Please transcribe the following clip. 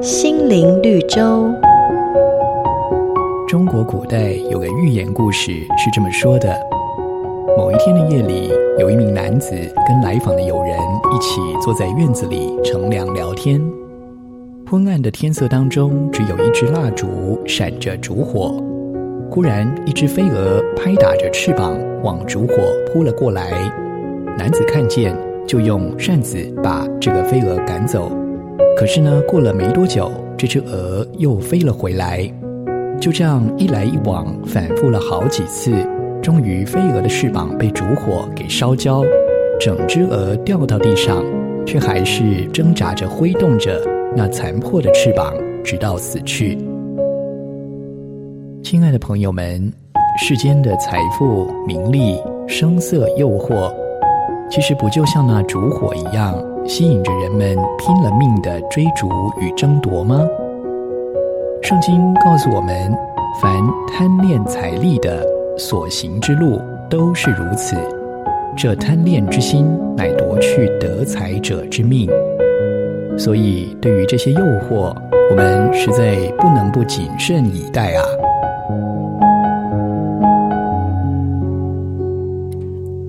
心灵绿洲。中国古代有个寓言故事是这么说的：某一天的夜里，有一名男子跟来访的友人一起坐在院子里乘凉聊天。昏暗的天色当中，只有一支蜡烛闪着烛火。忽然，一只飞蛾拍打着翅膀往烛火扑了过来。男子看见，就用扇子把这个飞蛾赶走。可是呢，过了没多久，这只蛾又飞了回来。就这样一来一往，反复了好几次，终于飞蛾的翅膀被烛火给烧焦，整只蛾掉到地上，却还是挣扎着挥动着那残破的翅膀，直到死去。亲爱的朋友们，世间的财富、名利、声色、诱惑，其实不就像那烛火一样，吸引着人们拼了命的追逐与争夺吗？圣经告诉我们，凡贪恋财利的所行之路都是如此。这贪恋之心，乃夺去得财者之命。所以，对于这些诱惑，我们实在不能不谨慎以待啊！